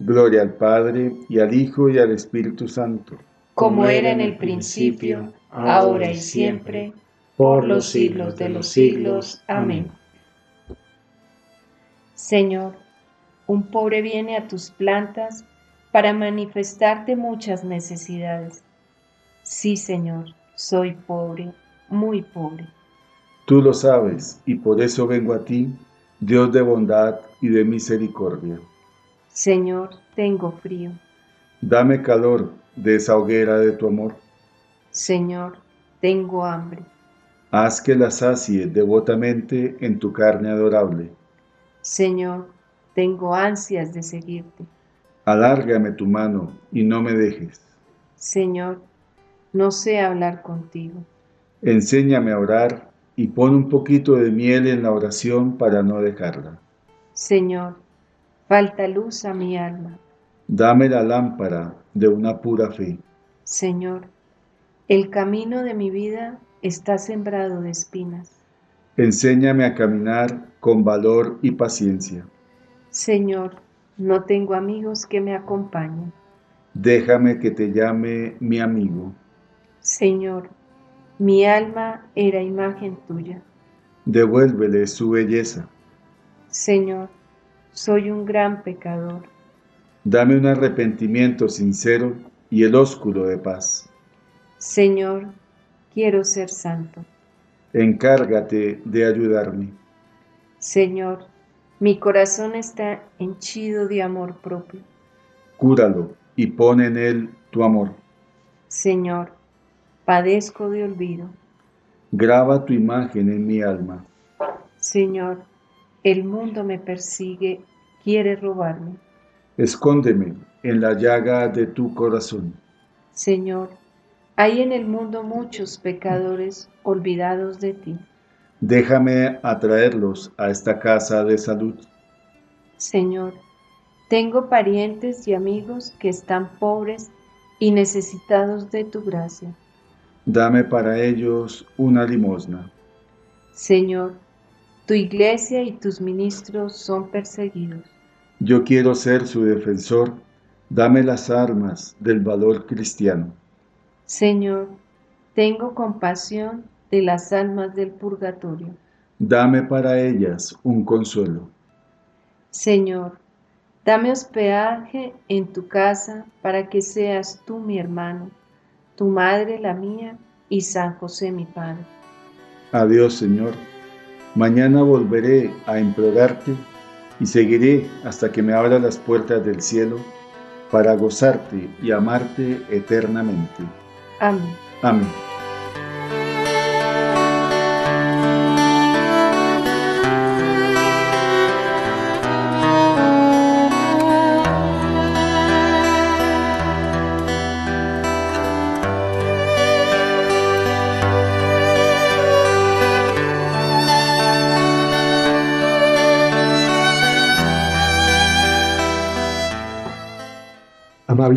Gloria al Padre, y al Hijo, y al Espíritu Santo. Como era en el principio, ahora y siempre, por los siglos de los siglos. Amén. Señor, un pobre viene a tus plantas para manifestarte muchas necesidades. Sí, Señor, soy pobre, muy pobre. Tú lo sabes, y por eso vengo a ti, Dios de bondad y de misericordia. Señor, tengo frío. Dame calor de esa hoguera de tu amor. Señor, tengo hambre. Haz que la sacie devotamente en tu carne adorable. Señor, tengo ansias de seguirte. Alárgame tu mano y no me dejes. Señor, no sé hablar contigo. Enséñame a orar y pon un poquito de miel en la oración para no dejarla. Señor, falta luz a mi alma. Dame la lámpara de una pura fe. Señor, el camino de mi vida está sembrado de espinas. Enséñame a caminar con valor y paciencia. Señor, no tengo amigos que me acompañen. Déjame que te llame mi amigo. Señor, mi alma era imagen tuya. Devuélvele su belleza. Señor, soy un gran pecador. Dame un arrepentimiento sincero y el ósculo de paz. Señor, quiero ser santo. Encárgate de ayudarme. Señor, mi corazón está henchido de amor propio. Cúralo y pon en él tu amor. Señor, padezco de olvido. Graba tu imagen en mi alma. Señor, el mundo me persigue, quiere robarme. Escóndeme en la llaga de tu corazón. Señor, hay en el mundo muchos pecadores olvidados de ti. Déjame atraerlos a esta casa de salud. Señor, tengo parientes y amigos que están pobres y necesitados de tu gracia. Dame para ellos una limosna. Señor, tu iglesia y tus ministros son perseguidos. Yo quiero ser su defensor. Dame las armas del valor cristiano. Señor, tengo compasión de las almas del purgatorio. Dame para ellas un consuelo. Señor, dame hospedaje en tu casa para que seas tú mi hermano, tu madre la mía y San José mi Padre. Adiós, Señor. Mañana volveré a implorarte y seguiré hasta que me abra las puertas del cielo para gozarte y amarte eternamente. Amén. Amén.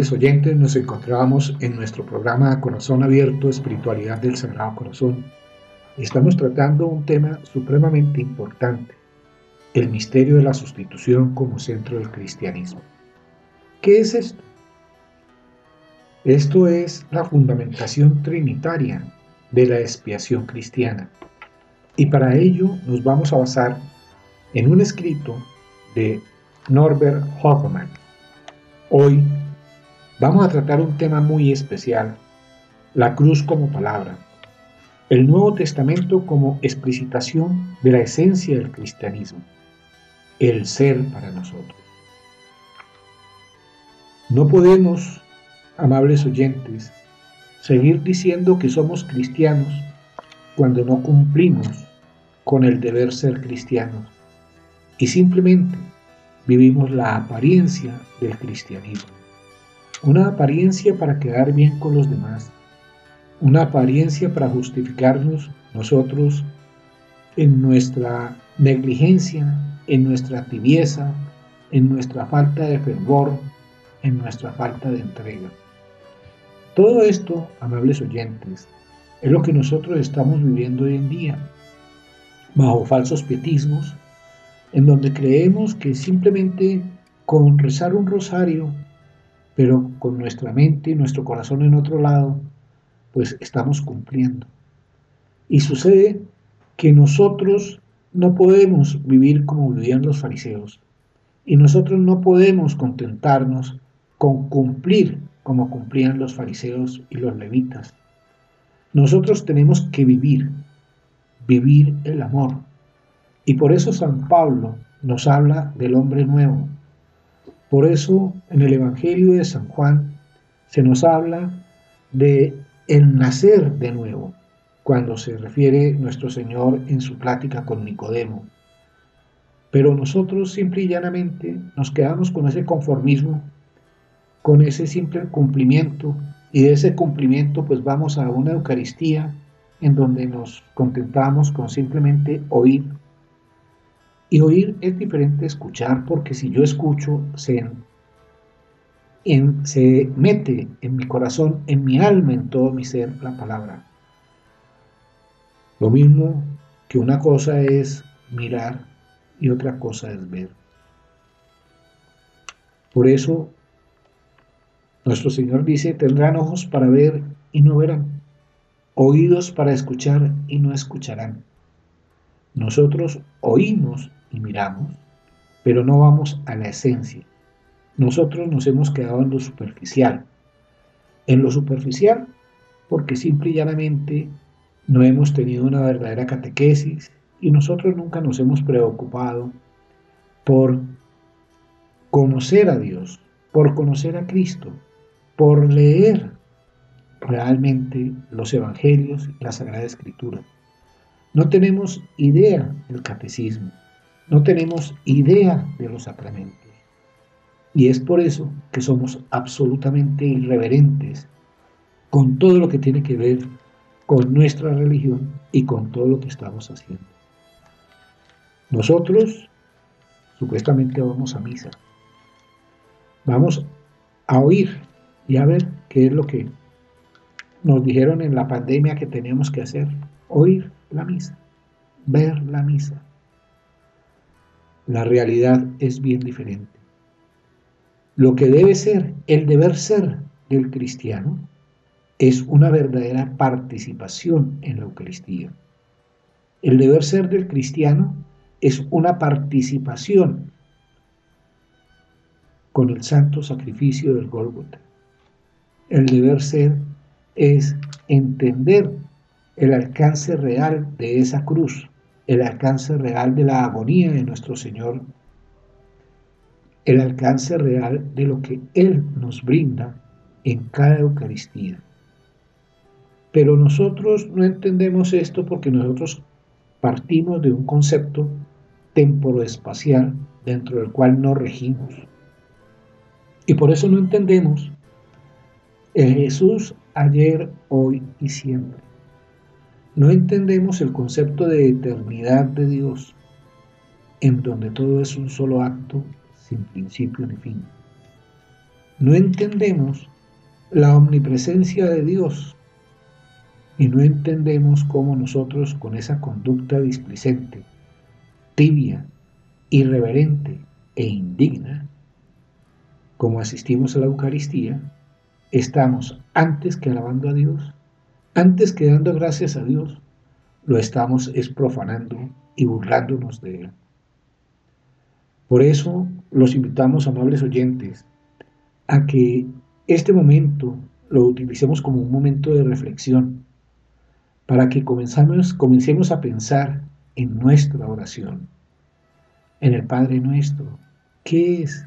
Amables oyentes, nos encontramos en nuestro programa Corazón Abierto, Espiritualidad del Sagrado Corazón. Estamos tratando un tema supremamente importante, el misterio de la sustitución como centro del cristianismo. ¿Qué es esto? Esto es la fundamentación trinitaria de la expiación cristiana. Y para ello nos vamos a basar en un escrito de Norbert Hoffman. Hoy vamos a tratar un tema muy especial, la cruz como palabra, el Nuevo Testamento como explicitación de la esencia del cristianismo, el ser para nosotros. No podemos, amables oyentes, seguir diciendo que somos cristianos cuando no cumplimos con el deber ser cristianos y simplemente vivimos la apariencia del cristianismo. Una apariencia para quedar bien con los demás, una apariencia para justificarnos nosotros en nuestra negligencia, en nuestra tibieza, en nuestra falta de fervor, en nuestra falta de entrega. Todo esto, amables oyentes, es lo que nosotros estamos viviendo hoy en día, bajo falsos pietismos, en donde creemos que simplemente con rezar un rosario, pero con nuestra mente y nuestro corazón en otro lado, pues estamos cumpliendo. Y sucede que nosotros no podemos vivir como vivían los fariseos, y nosotros no podemos contentarnos con cumplir como cumplían los fariseos y los levitas. Nosotros tenemos que vivir, vivir el amor. Y por eso San Pablo nos habla del hombre nuevo. Por eso en el Evangelio de San Juan se nos habla de el nacer de nuevo, cuando se refiere nuestro Señor en su plática con Nicodemo. Pero nosotros simple y llanamente nos quedamos con ese conformismo con ese simple cumplimiento y de ese cumplimiento pues vamos a una Eucaristía en donde nos contentamos con simplemente oír. Y oír es diferente a escuchar porque si yo escucho se, se mete en mi corazón, en mi alma, en todo mi ser la palabra. Lo mismo que una cosa es mirar y otra cosa es ver. Por eso nuestro Señor dice, tendrán ojos para ver y no verán, oídos para escuchar y no escucharán. Nosotros oímos y miramos, pero no vamos a la esencia. Nosotros nos hemos quedado en lo superficial. En lo superficial porque simple y llanamente no hemos tenido una verdadera catequesis y nosotros nunca nos hemos preocupado por conocer a Dios, por conocer a Cristo, por leer realmente los evangelios y la Sagrada Escritura. No tenemos idea del catecismo, no tenemos idea de los sacramentos. Y es por eso que somos absolutamente irreverentes con todo lo que tiene que ver con nuestra religión y con todo lo que estamos haciendo. Nosotros supuestamente vamos a misa, vamos a oír y a ver qué es lo que nos dijeron en la pandemia que teníamos que hacer. Oír la misa, ver la misa. La realidad es bien diferente. Lo que debe ser, el deber ser del cristiano, es una verdadera participación en la Eucaristía. El deber ser del cristiano es una participación con el santo sacrificio del Gólgota. El deber ser es entender el alcance real de esa cruz, el alcance real de la agonía de nuestro Señor, el alcance real de lo que Él nos brinda en cada Eucaristía. Pero nosotros no entendemos esto porque nosotros partimos de un concepto temporoespacial dentro del cual no regimos. Y por eso no entendemos el Jesús ayer, hoy y siempre. No entendemos el concepto de eternidad de Dios, en donde todo es un solo acto sin principio ni fin. No entendemos la omnipresencia de Dios y no entendemos cómo nosotros con esa conducta displicente, tibia, irreverente e indigna, como asistimos a la Eucaristía, estamos antes que alabando a Dios, antes que dando gracias a Dios, lo estamos es profanando y burlándonos de Él. Por eso, los invitamos, amables oyentes, a que este momento lo utilicemos como un momento de reflexión, para que comencemos a pensar en nuestra oración, en el Padre nuestro. ¿Qué es?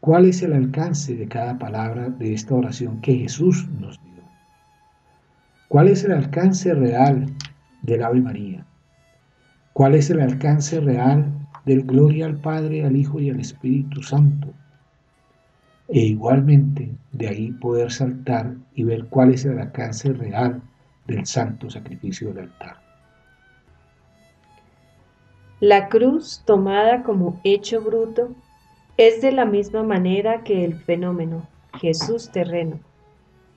¿Cuál es el alcance de cada palabra de esta oración que Jesús nos dio? ¿Cuál es el alcance real del Ave María? ¿Cuál es el alcance real del Gloria al Padre, al Hijo y al Espíritu Santo? E igualmente de ahí poder saltar y ver cuál es el alcance real del santo sacrificio del altar. La cruz tomada como hecho bruto es de la misma manera que el fenómeno Jesús terreno,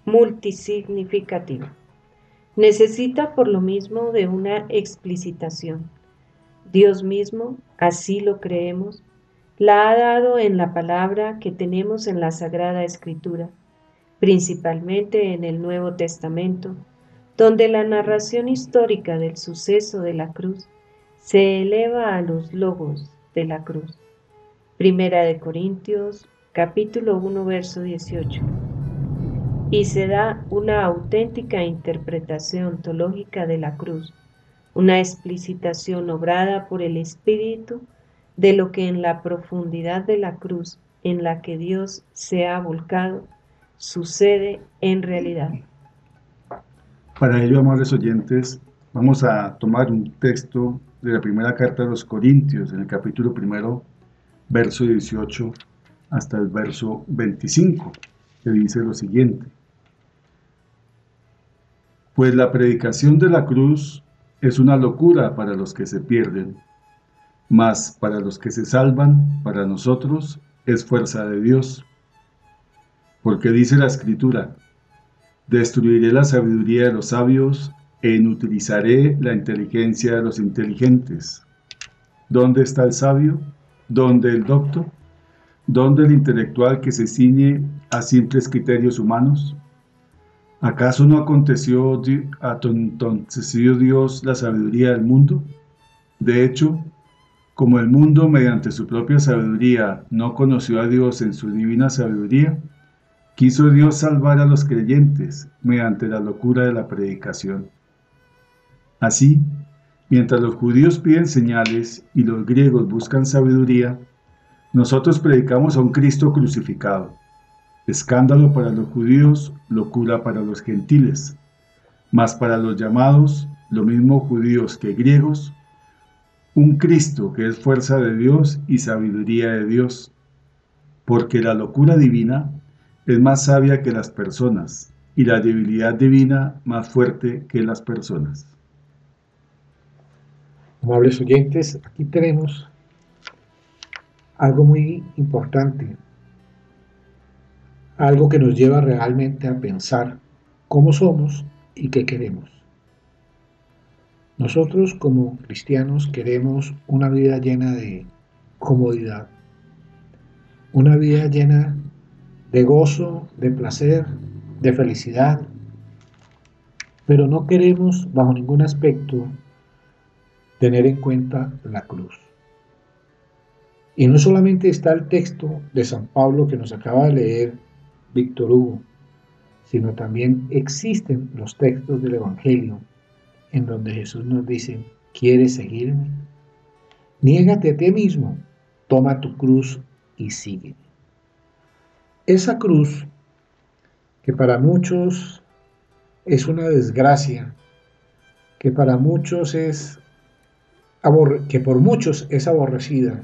multisignificativo. Necesita por lo mismo de una explicitación. Dios mismo, así lo creemos, la ha dado en la palabra que tenemos en la Sagrada Escritura, principalmente en el Nuevo Testamento, donde la narración histórica del suceso de la cruz se eleva a los logos de la cruz. Primera de Corintios, capítulo 1, verso 18 y se da una auténtica interpretación teológica de la cruz, una explicitación obrada por el Espíritu de lo que en la profundidad de la cruz en la que Dios se ha volcado sucede en realidad. Para ello, amables oyentes, vamos a tomar un texto de la primera carta de los Corintios, en el capítulo primero, verso 18 hasta el verso 25, que dice lo siguiente. Pues la predicación de la cruz es una locura para los que se pierden, mas para los que se salvan, para nosotros, es fuerza de Dios. Porque dice la Escritura, destruiré la sabiduría de los sabios e inutilizaré la inteligencia de los inteligentes. ¿Dónde está el sabio? ¿Dónde el docto? ¿Dónde el intelectual que se ciñe a simples criterios humanos? ¿Acaso no aconteció entonces Dios la sabiduría del mundo? De hecho, como el mundo mediante su propia sabiduría no conoció a Dios en su divina sabiduría, quiso Dios salvar a los creyentes mediante la locura de la predicación. Así, mientras los judíos piden señales y los griegos buscan sabiduría, nosotros predicamos a un Cristo crucificado escándalo para los judíos, locura para los gentiles, mas para los llamados, lo mismo judíos que griegos, un Cristo que es fuerza de Dios y sabiduría de Dios, porque la locura divina es más sabia que las personas y la debilidad divina más fuerte que las personas. Amables oyentes, aquí tenemos algo muy importante algo que nos lleva realmente a pensar cómo somos y qué queremos. Nosotros como cristianos queremos una vida llena de comodidad, una vida llena de gozo, de placer, de felicidad, pero no queremos bajo ningún aspecto tener en cuenta la cruz. Y no solamente está el texto de San Pablo que nos acaba de leer Víctor Hugo, sino también existen los textos del Evangelio en donde Jesús nos dice, ¿quieres seguirme? Niégate a ti mismo, toma tu cruz y sígueme. Esa cruz, que para muchos es una desgracia, que para muchos es que por muchos es aborrecida,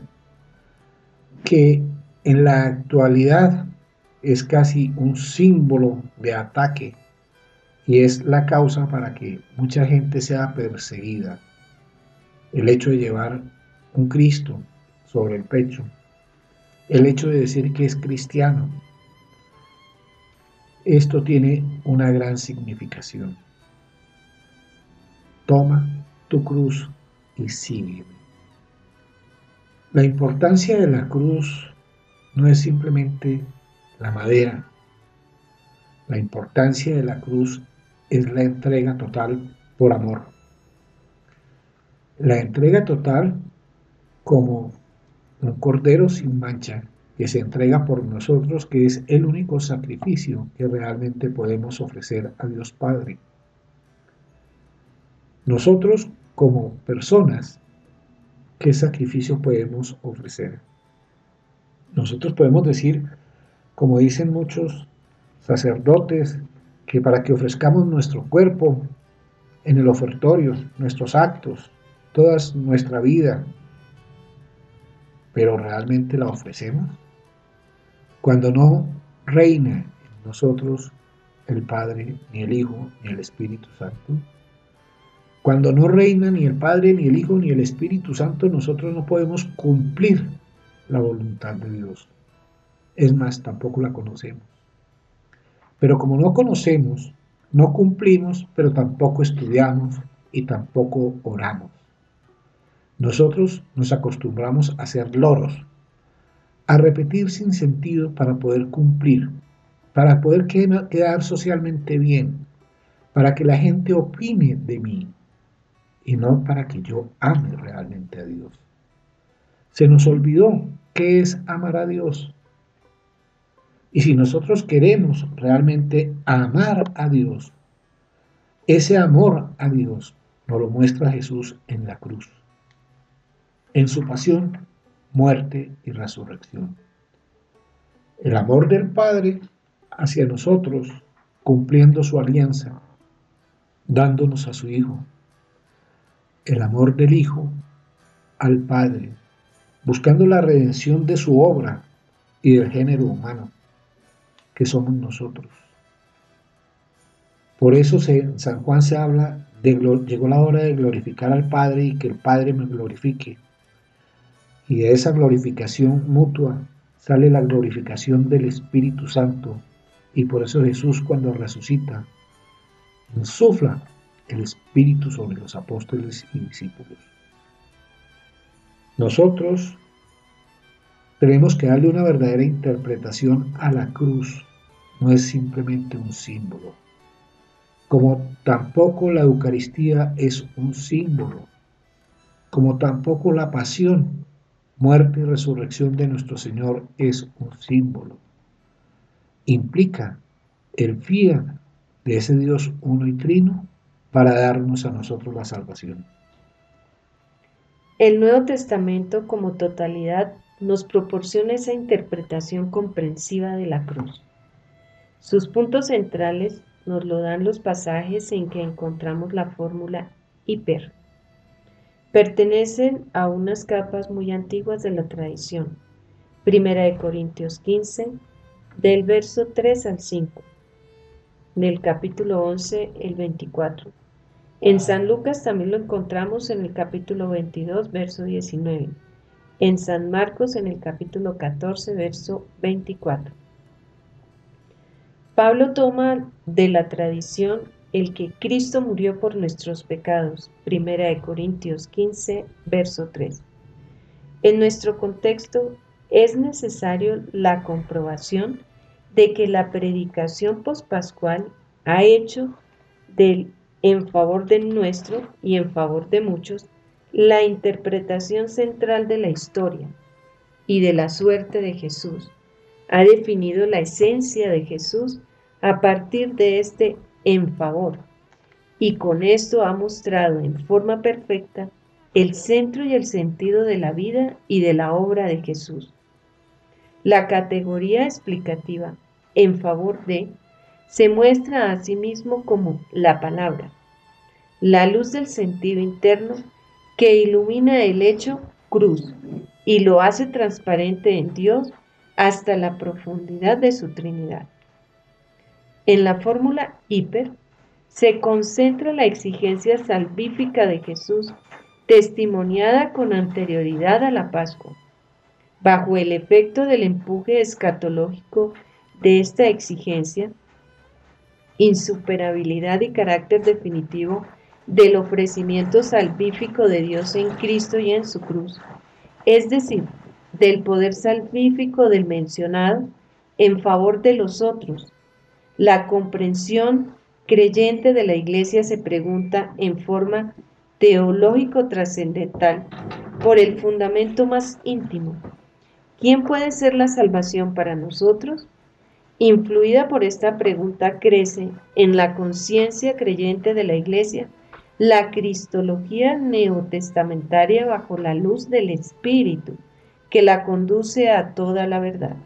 que en la actualidad es casi un símbolo de ataque y es la causa para que mucha gente sea perseguida. El hecho de llevar un Cristo sobre el pecho, el hecho de decir que es cristiano, esto tiene una gran significación. Toma tu cruz y sígueme. La importancia de la cruz no es simplemente la madera. La importancia de la cruz es la entrega total por amor. La entrega total como un cordero sin mancha que se entrega por nosotros, que es el único sacrificio que realmente podemos ofrecer a Dios Padre. Nosotros como personas, ¿qué sacrificio podemos ofrecer? Nosotros podemos decir, como dicen muchos sacerdotes, que para que ofrezcamos nuestro cuerpo en el ofertorio, nuestros actos, toda nuestra vida, pero realmente la ofrecemos. Cuando no reina en nosotros el Padre, ni el Hijo, ni el Espíritu Santo, cuando no reina ni el Padre, ni el Hijo, ni el Espíritu Santo, nosotros no podemos cumplir la voluntad de Dios. Es más, tampoco la conocemos. Pero como no conocemos, no cumplimos, pero tampoco estudiamos y tampoco oramos. Nosotros nos acostumbramos a ser loros, a repetir sin sentido para poder cumplir, para poder quedar socialmente bien, para que la gente opine de mí y no para que yo ame realmente a Dios. Se nos olvidó qué es amar a Dios. Y si nosotros queremos realmente amar a Dios, ese amor a Dios nos lo muestra Jesús en la cruz en su pasión, muerte y resurrección. El amor del Padre hacia nosotros, cumpliendo su alianza, dándonos a su Hijo. El amor del Hijo al Padre, buscando la redención de su obra y del género humano, que somos nosotros. Por eso en San Juan se habla de llegó la hora de glorificar al Padre y que el Padre me glorifique y de esa glorificación mutua sale la glorificación del Espíritu Santo. Y por eso Jesús cuando resucita, insufla el Espíritu sobre los apóstoles y discípulos. Nosotros tenemos que darle una verdadera interpretación a la cruz. No es simplemente un símbolo. Como tampoco la Eucaristía es un símbolo. Como tampoco la pasión muerte y resurrección de nuestro Señor es un símbolo. Implica el fiat de ese Dios uno y trino para darnos a nosotros la salvación. El Nuevo Testamento como totalidad nos proporciona esa interpretación comprensiva de la cruz. Sus puntos centrales nos lo dan los pasajes en que encontramos la fórmula hiper Pertenecen a unas capas muy antiguas de la tradición. Primera de Corintios 15, del verso 3 al 5. Del capítulo 11, el 24. En San Lucas también lo encontramos en el capítulo 22, verso 19. En San Marcos en el capítulo 14, verso 24. Pablo toma de la tradición el que Cristo murió por nuestros pecados. Primera de Corintios 15, verso 3. En nuestro contexto es necesario la comprobación de que la predicación pospascual ha hecho del, en favor de nuestro y en favor de muchos la interpretación central de la historia y de la suerte de Jesús. Ha definido la esencia de Jesús a partir de este en favor, y con esto ha mostrado en forma perfecta el centro y el sentido de la vida y de la obra de Jesús. La categoría explicativa en favor de se muestra a sí mismo como la palabra, la luz del sentido interno que ilumina el hecho cruz y lo hace transparente en Dios hasta la profundidad de su Trinidad. En la fórmula hiper se concentra la exigencia salvífica de Jesús, testimoniada con anterioridad a la Pascua. Bajo el efecto del empuje escatológico de esta exigencia, insuperabilidad y carácter definitivo del ofrecimiento salvífico de Dios en Cristo y en su cruz, es decir, del poder salvífico del mencionado en favor de los otros, la comprensión creyente de la Iglesia se pregunta en forma teológico trascendental por el fundamento más íntimo, ¿quién puede ser la salvación para nosotros? Influida por esta pregunta crece en la conciencia creyente de la Iglesia la cristología neotestamentaria bajo la luz del Espíritu, que la conduce a toda la verdad.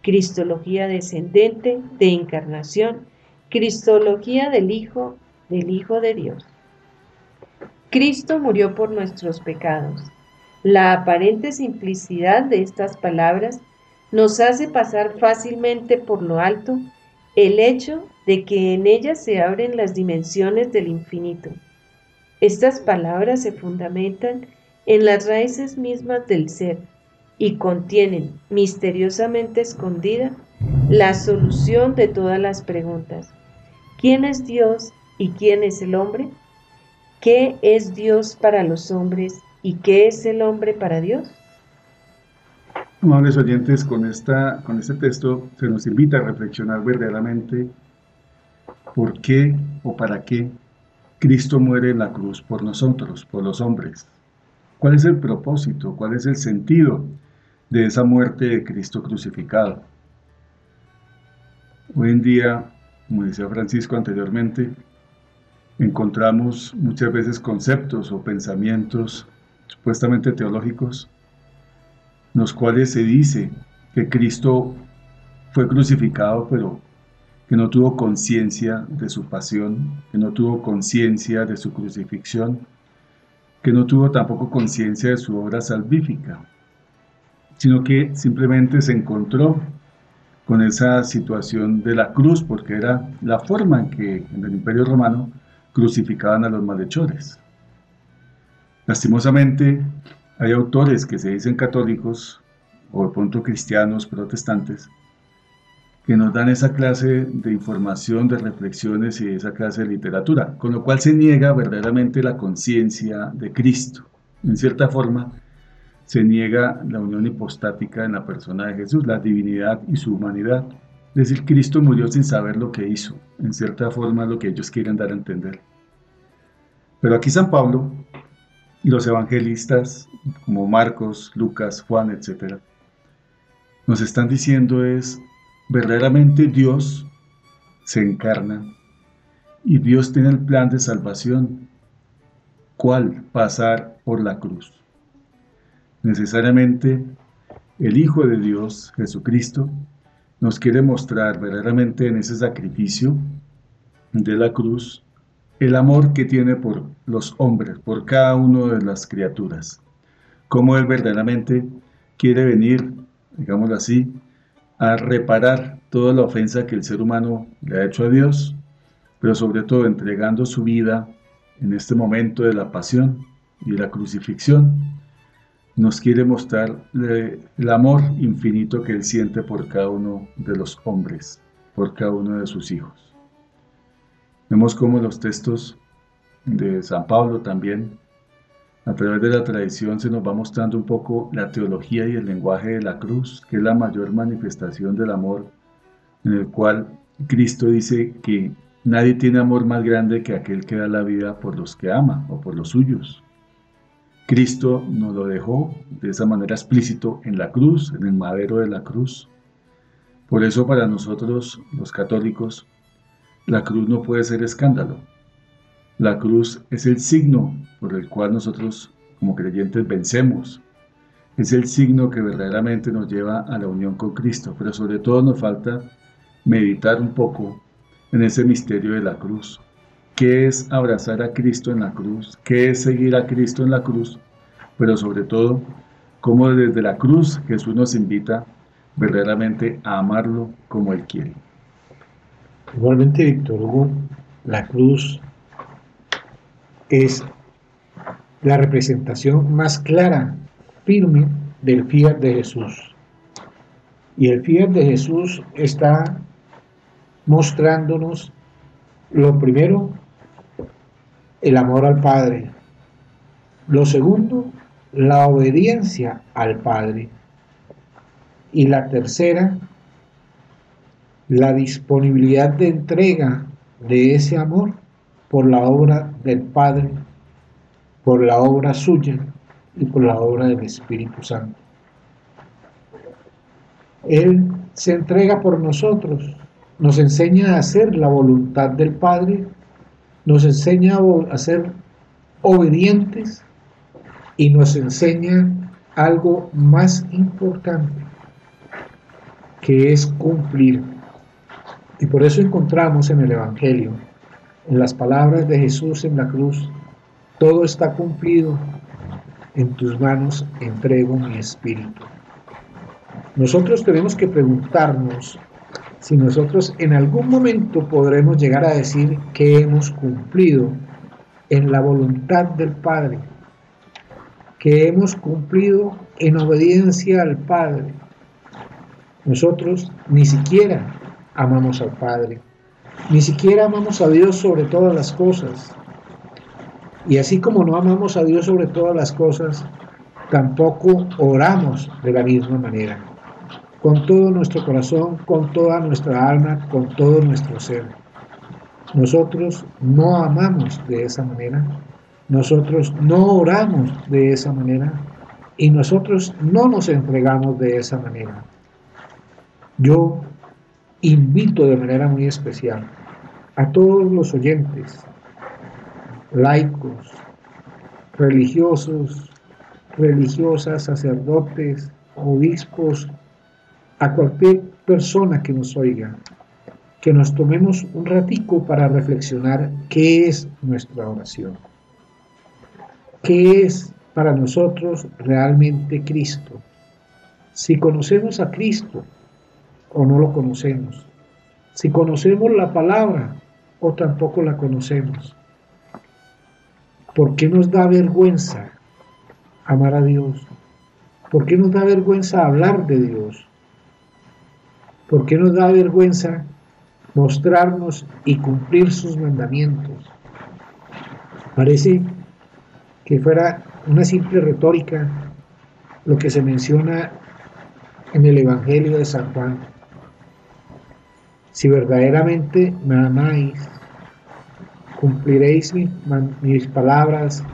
Cristología descendente de encarnación, Cristología del Hijo, del Hijo de Dios. Cristo murió por nuestros pecados. La aparente simplicidad de estas palabras nos hace pasar fácilmente por lo alto el hecho de que en ellas se abren las dimensiones del infinito. Estas palabras se fundamentan en las raíces mismas del ser y contienen misteriosamente escondida la solución de todas las preguntas. ¿Quién es Dios y quién es el hombre? ¿Qué es Dios para los hombres y qué es el hombre para Dios? Amables oyentes, con, esta, con este texto se nos invita a reflexionar verdaderamente por qué o para qué Cristo muere en la cruz por nosotros, por los hombres. ¿Cuál es el propósito? ¿Cuál es el sentido de esa muerte de Cristo crucificado? Hoy en día, como decía Francisco anteriormente, encontramos muchas veces conceptos o pensamientos supuestamente teológicos los cuales se dice que Cristo fue crucificado, pero que no tuvo conciencia de su pasión, que no tuvo conciencia de su crucifixión, que no tuvo tampoco conciencia de su obra salvífica, sino que simplemente se encontró con esa situación de la cruz, porque era la forma en que en el Imperio Romano crucificaban a los malhechores. Lastimosamente, hay autores que se dicen católicos o de pronto cristianos, protestantes, que nos dan esa clase de información, de reflexiones y esa clase de literatura, con lo cual se niega verdaderamente la conciencia de Cristo. En cierta forma, se niega la unión hipostática en la persona de Jesús, la divinidad y su humanidad. Es decir, Cristo murió sin saber lo que hizo, en cierta forma lo que ellos quieren dar a entender. Pero aquí San Pablo y los evangelistas como Marcos, Lucas, Juan, etc., nos están diciendo es, verdaderamente Dios se encarna y Dios tiene el plan de salvación. ¿Cuál? Pasar por la cruz. Necesariamente el Hijo de Dios, Jesucristo, nos quiere mostrar verdaderamente en ese sacrificio de la cruz el amor que tiene por los hombres, por cada una de las criaturas. Cómo Él verdaderamente quiere venir, digámoslo así, a reparar toda la ofensa que el ser humano le ha hecho a Dios, pero sobre todo entregando su vida en este momento de la pasión y la crucifixión, nos quiere mostrar el amor infinito que Él siente por cada uno de los hombres, por cada uno de sus hijos. Vemos cómo los textos de San Pablo también, a través de la tradición, se nos va mostrando un poco la teología y el lenguaje de la cruz, que es la mayor manifestación del amor, en el cual Cristo dice que nadie tiene amor más grande que aquel que da la vida por los que ama o por los suyos. Cristo nos lo dejó de esa manera explícito en la cruz, en el madero de la cruz. Por eso para nosotros los católicos la cruz no puede ser escándalo. La cruz es el signo por el cual nosotros como creyentes vencemos. Es el signo que verdaderamente nos lleva a la unión con Cristo, pero sobre todo nos falta meditar un poco en ese misterio de la cruz. ¿Qué es abrazar a Cristo en la cruz? ¿Qué es seguir a Cristo en la cruz? Pero sobre todo, cómo desde la cruz Jesús nos invita verdaderamente a amarlo como Él quiere. Igualmente, Víctor Hugo, la cruz es la representación más clara, firme del fiat de Jesús. Y el fiat de Jesús está mostrándonos lo primero, el amor al Padre. Lo segundo, la obediencia al Padre. Y la tercera, la disponibilidad de entrega de ese amor por la obra del Padre, por la obra suya y por la obra del Espíritu Santo. Él se entrega por nosotros, nos enseña a hacer la voluntad del Padre, nos enseña a ser obedientes y nos enseña algo más importante, que es cumplir. Y por eso encontramos en el Evangelio, en las palabras de Jesús en la cruz, todo está cumplido, en tus manos entrego mi espíritu. Nosotros tenemos que preguntarnos si nosotros en algún momento podremos llegar a decir que hemos cumplido en la voluntad del Padre, que hemos cumplido en obediencia al Padre. Nosotros ni siquiera amamos al Padre, ni siquiera amamos a Dios sobre todas las cosas. Y así como no amamos a Dios sobre todas las cosas, tampoco oramos de la misma manera, con todo nuestro corazón, con toda nuestra alma, con todo nuestro ser. Nosotros no amamos de esa manera, nosotros no oramos de esa manera y nosotros no nos entregamos de esa manera. Yo invito de manera muy especial a todos los oyentes, laicos, religiosos, religiosas, sacerdotes, obispos, a cualquier persona que nos oiga, que nos tomemos un ratico para reflexionar qué es nuestra oración. ¿Qué es para nosotros realmente Cristo? Si conocemos a Cristo o no lo conocemos. Si conocemos la palabra o tampoco la conocemos. ¿Por qué nos da vergüenza amar a Dios? ¿Por qué nos da vergüenza hablar de Dios? ¿Por qué nos da vergüenza mostrarnos y cumplir sus mandamientos? Parece que fuera una simple retórica lo que se menciona en el Evangelio de San Juan. Si verdaderamente me amáis, cumpliréis mis, palabras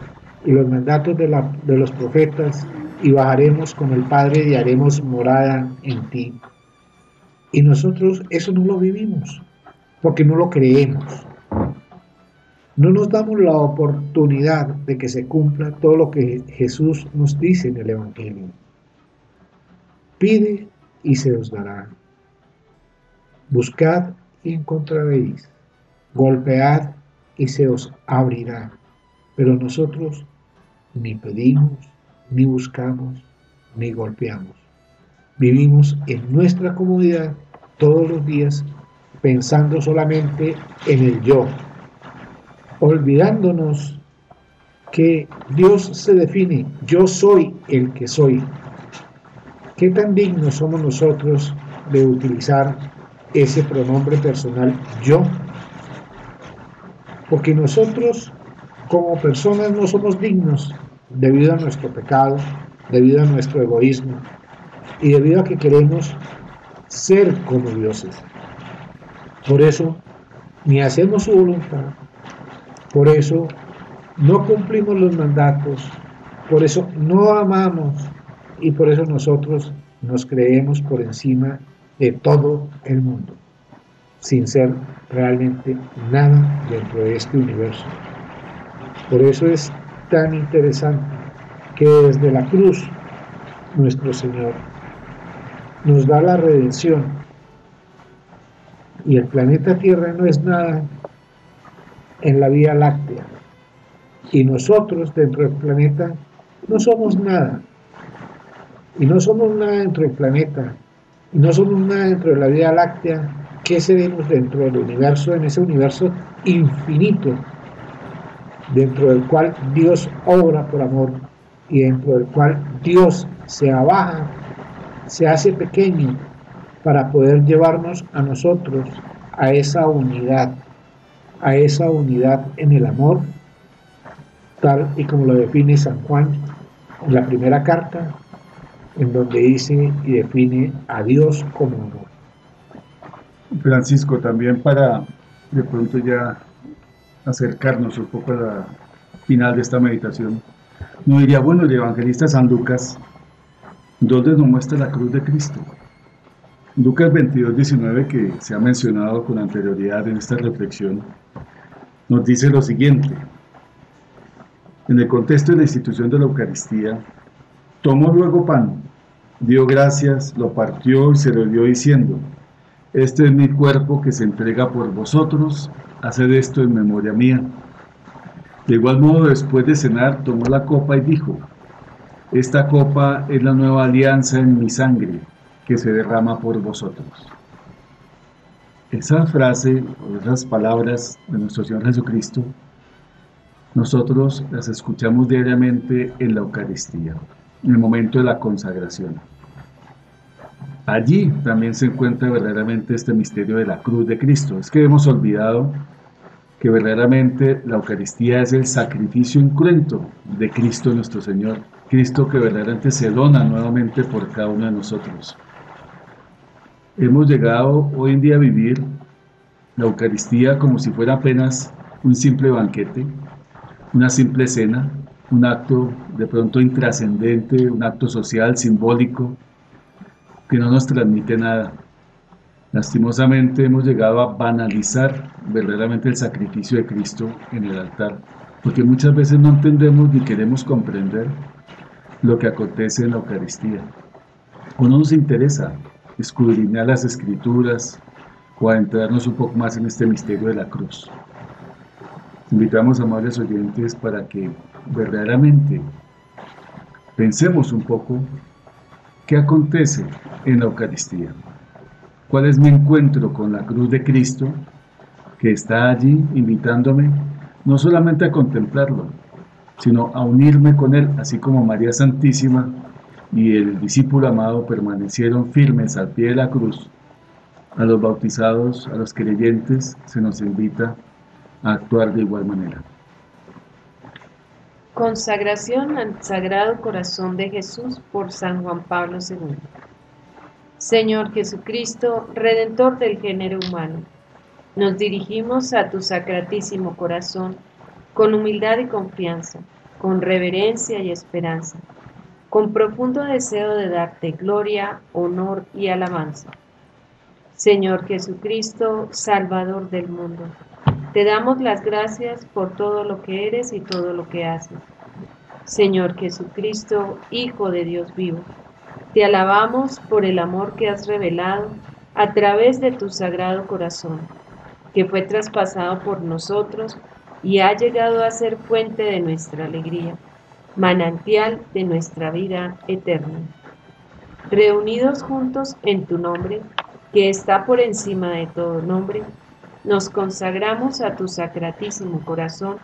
y los mandatos de, de los profetas y bajaremos con el Padre y haremos morada en ti. Y nosotros eso no lo vivimos, porque no lo creemos. No nos damos la oportunidad de que se cumpla todo lo que Jesús nos dice en el Evangelio. Pide y se os dará. Buscad y encontraréis. Golpead y se os abrirá. Pero nosotros ni pedimos, ni buscamos, ni golpeamos. Vivimos en nuestra comodidad todos los días pensando solamente en el yo, olvidándonos que Dios se define, yo soy el que soy. ¿Qué tan dignos somos nosotros de utilizar ese pronombre personal yo? Porque nosotros como personas no somos dignos debido a nuestro pecado, debido a nuestro egoísmo y debido a que queremos ser como dioses. Por eso, ni hacemos su voluntad, por eso no cumplimos los mandatos, por eso no amamos y por eso nosotros nos creemos por encima de todo el mundo, sin ser realmente nada dentro de este universo. Por eso es tan interesante que desde la cruz nuestro Señor nos da la redención y el planeta Tierra no es nada en la Vía Láctea. Y nosotros dentro del planeta no somos nada. Y no somos nada dentro del planeta. Y no somos nada dentro de la Vía Láctea. ¿Qué seremos dentro del universo, en ese universo infinito, dentro del cual Dios obra por amor y dentro del cual Dios se abaja, se hace pequeño para poder llevarnos a nosotros a esa unidad? a esa unidad en el amor, tal y como lo define San Juan en la primera carta, en donde dice y define a Dios como amor. Francisco, también para de pronto ya acercarnos un poco a la final de esta meditación, no diría, bueno, el evangelista San Lucas, ¿dónde nos muestra la cruz de Cristo? Lucas 22, 19, que se ha mencionado con anterioridad en esta reflexión, nos dice lo siguiente. En el contexto de la institución de la Eucaristía, tomó luego pan, dio gracias, lo partió y se lo dio diciendo, este es mi cuerpo que se entrega por vosotros, haced esto en memoria mía. De igual modo, después de cenar, tomó la copa y dijo, esta copa es la nueva alianza en mi sangre que se derrama por vosotros. Esa frase o esas palabras de nuestro Señor Jesucristo, nosotros las escuchamos diariamente en la Eucaristía, en el momento de la consagración. Allí también se encuentra verdaderamente este misterio de la cruz de Cristo. Es que hemos olvidado que verdaderamente la Eucaristía es el sacrificio incruento de Cristo nuestro Señor. Cristo que verdaderamente se dona nuevamente por cada uno de nosotros. Hemos llegado hoy en día a vivir la Eucaristía como si fuera apenas un simple banquete, una simple cena, un acto de pronto intrascendente, un acto social, simbólico, que no nos transmite nada. Lastimosamente hemos llegado a banalizar verdaderamente el sacrificio de Cristo en el altar, porque muchas veces no entendemos ni queremos comprender lo que acontece en la Eucaristía. O no nos interesa escudriñar las escrituras o adentrarnos un poco más en este misterio de la cruz. Invitamos a amables oyentes para que verdaderamente pensemos un poco qué acontece en la Eucaristía. ¿Cuál es mi encuentro con la cruz de Cristo que está allí invitándome no solamente a contemplarlo, sino a unirme con Él, así como María Santísima y el discípulo amado permanecieron firmes al pie de la cruz, a los bautizados, a los creyentes, se nos invita a actuar de igual manera. Consagración al Sagrado Corazón de Jesús por San Juan Pablo II. Señor Jesucristo, Redentor del género humano, nos dirigimos a tu sacratísimo corazón con humildad y confianza, con reverencia y esperanza con profundo deseo de darte gloria, honor y alabanza. Señor Jesucristo, Salvador del mundo, te damos las gracias por todo lo que eres y todo lo que haces. Señor Jesucristo, Hijo de Dios vivo, te alabamos por el amor que has revelado a través de tu sagrado corazón, que fue traspasado por nosotros y ha llegado a ser fuente de nuestra alegría manantial de nuestra vida eterna. Reunidos juntos en tu nombre, que está por encima de todo nombre, nos consagramos a tu sacratísimo corazón,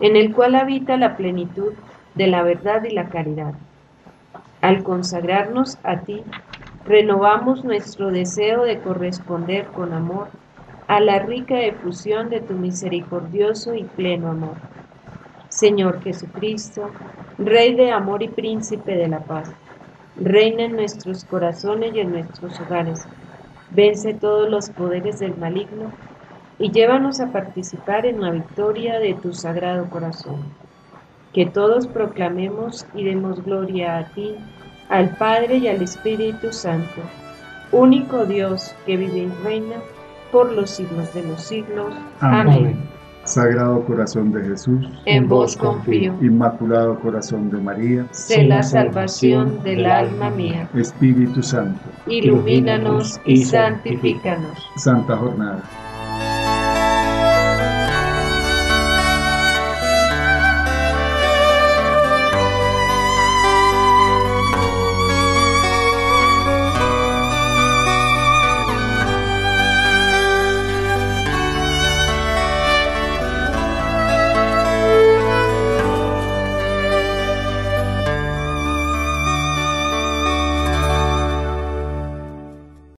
en el cual habita la plenitud de la verdad y la caridad. Al consagrarnos a ti, renovamos nuestro deseo de corresponder con amor a la rica efusión de tu misericordioso y pleno amor Señor Jesucristo, Rey de amor y príncipe de la paz, reina en nuestros corazones y en nuestros hogares. Vence todos los poderes del maligno y llévanos a participar en la victoria de tu sagrado corazón. Que todos proclamemos y demos gloria a ti, al Padre y al Espíritu Santo, único Dios que vive y reina por los siglos de los siglos. Amén. Sagrado Corazón de Jesús, en vos confío. Inmaculado Corazón de María, sé la salvación del alma mía. Espíritu Santo, ilumínanos y santifícanos. Santa Jornada.